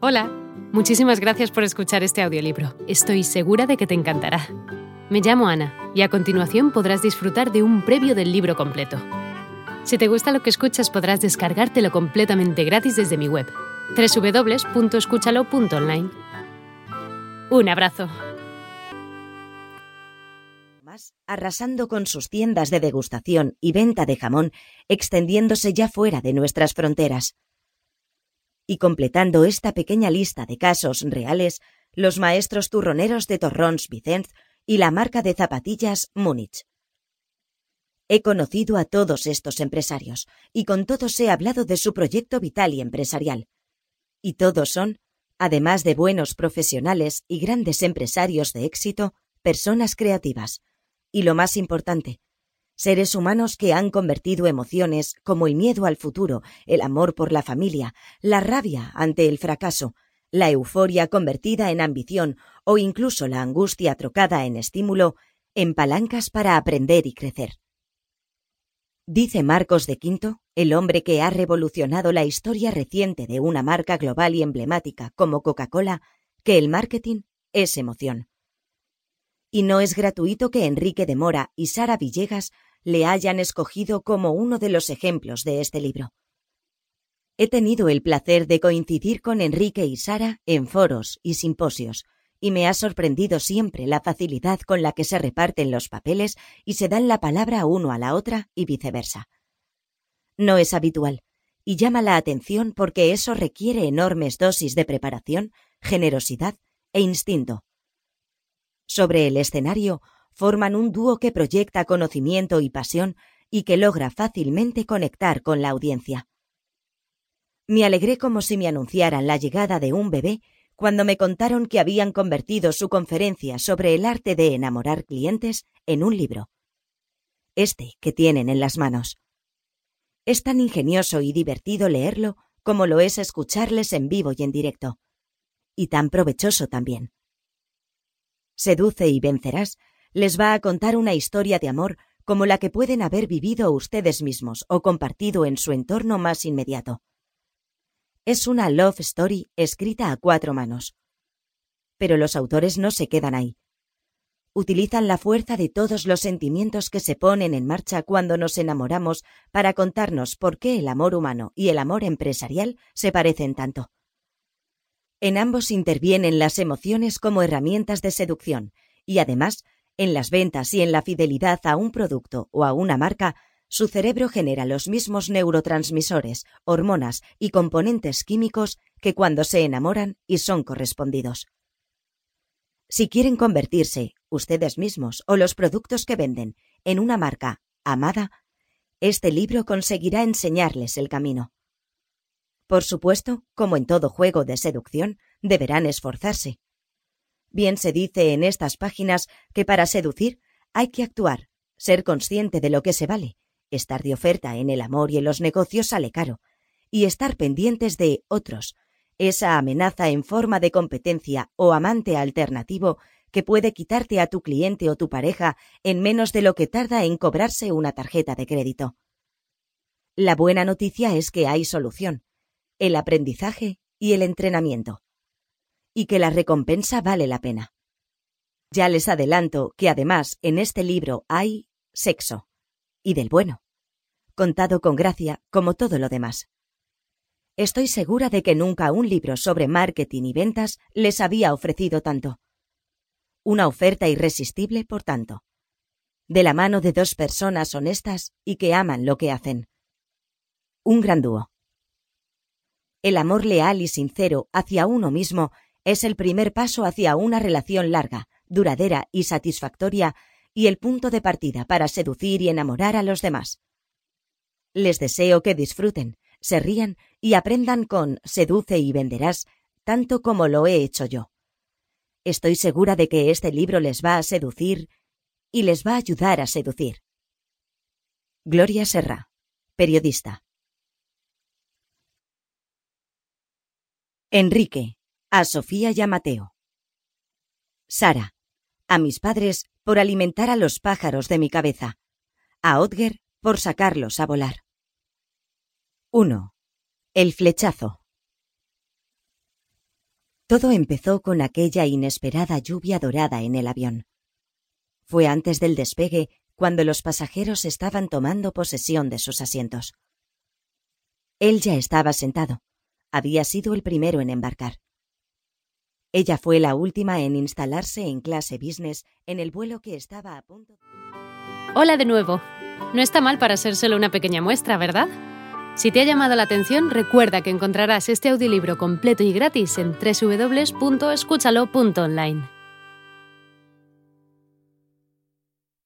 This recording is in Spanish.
Hola, muchísimas gracias por escuchar este audiolibro. Estoy segura de que te encantará. Me llamo Ana y a continuación podrás disfrutar de un previo del libro completo. Si te gusta lo que escuchas podrás descargártelo completamente gratis desde mi web, www.escúchalo.online. Un abrazo. Arrasando con sus tiendas de degustación y venta de jamón, extendiéndose ya fuera de nuestras fronteras. Y completando esta pequeña lista de casos reales, los maestros turroneros de Torrons Vicens y la marca de zapatillas Múnich. He conocido a todos estos empresarios y con todos he hablado de su proyecto vital y empresarial. Y todos son, además de buenos profesionales y grandes empresarios de éxito, personas creativas. Y lo más importante, seres humanos que han convertido emociones como el miedo al futuro, el amor por la familia, la rabia ante el fracaso, la euforia convertida en ambición o incluso la angustia trocada en estímulo, en palancas para aprender y crecer. Dice Marcos de Quinto, el hombre que ha revolucionado la historia reciente de una marca global y emblemática como Coca-Cola, que el marketing es emoción. Y no es gratuito que Enrique de Mora y Sara Villegas le hayan escogido como uno de los ejemplos de este libro. He tenido el placer de coincidir con Enrique y Sara en foros y simposios, y me ha sorprendido siempre la facilidad con la que se reparten los papeles y se dan la palabra uno a la otra y viceversa. No es habitual, y llama la atención porque eso requiere enormes dosis de preparación, generosidad e instinto. Sobre el escenario, forman un dúo que proyecta conocimiento y pasión y que logra fácilmente conectar con la audiencia. Me alegré como si me anunciaran la llegada de un bebé cuando me contaron que habían convertido su conferencia sobre el arte de enamorar clientes en un libro. Este que tienen en las manos. Es tan ingenioso y divertido leerlo como lo es escucharles en vivo y en directo. Y tan provechoso también. Seduce y vencerás les va a contar una historia de amor como la que pueden haber vivido ustedes mismos o compartido en su entorno más inmediato. Es una love story escrita a cuatro manos. Pero los autores no se quedan ahí. Utilizan la fuerza de todos los sentimientos que se ponen en marcha cuando nos enamoramos para contarnos por qué el amor humano y el amor empresarial se parecen tanto. En ambos intervienen las emociones como herramientas de seducción y además en las ventas y en la fidelidad a un producto o a una marca, su cerebro genera los mismos neurotransmisores, hormonas y componentes químicos que cuando se enamoran y son correspondidos. Si quieren convertirse, ustedes mismos o los productos que venden, en una marca amada, este libro conseguirá enseñarles el camino. Por supuesto, como en todo juego de seducción, deberán esforzarse, Bien se dice en estas páginas que para seducir hay que actuar, ser consciente de lo que se vale, estar de oferta en el amor y en los negocios sale caro, y estar pendientes de otros, esa amenaza en forma de competencia o amante alternativo que puede quitarte a tu cliente o tu pareja en menos de lo que tarda en cobrarse una tarjeta de crédito. La buena noticia es que hay solución, el aprendizaje y el entrenamiento y que la recompensa vale la pena. Ya les adelanto que además en este libro hay sexo, y del bueno, contado con gracia como todo lo demás. Estoy segura de que nunca un libro sobre marketing y ventas les había ofrecido tanto. Una oferta irresistible, por tanto. De la mano de dos personas honestas y que aman lo que hacen. Un gran dúo. El amor leal y sincero hacia uno mismo es el primer paso hacia una relación larga, duradera y satisfactoria y el punto de partida para seducir y enamorar a los demás. Les deseo que disfruten, se rían y aprendan con Seduce y venderás tanto como lo he hecho yo. Estoy segura de que este libro les va a seducir y les va a ayudar a seducir. Gloria Serra, periodista. Enrique, a Sofía y a Mateo. Sara. A mis padres por alimentar a los pájaros de mi cabeza. A Odger por sacarlos a volar. 1. El flechazo. Todo empezó con aquella inesperada lluvia dorada en el avión. Fue antes del despegue cuando los pasajeros estaban tomando posesión de sus asientos. Él ya estaba sentado. Había sido el primero en embarcar. Ella fue la última en instalarse en clase business en el vuelo que estaba a punto. Hola de nuevo. No está mal para ser solo una pequeña muestra, ¿verdad? Si te ha llamado la atención, recuerda que encontrarás este audiolibro completo y gratis en www.escúchalo.online.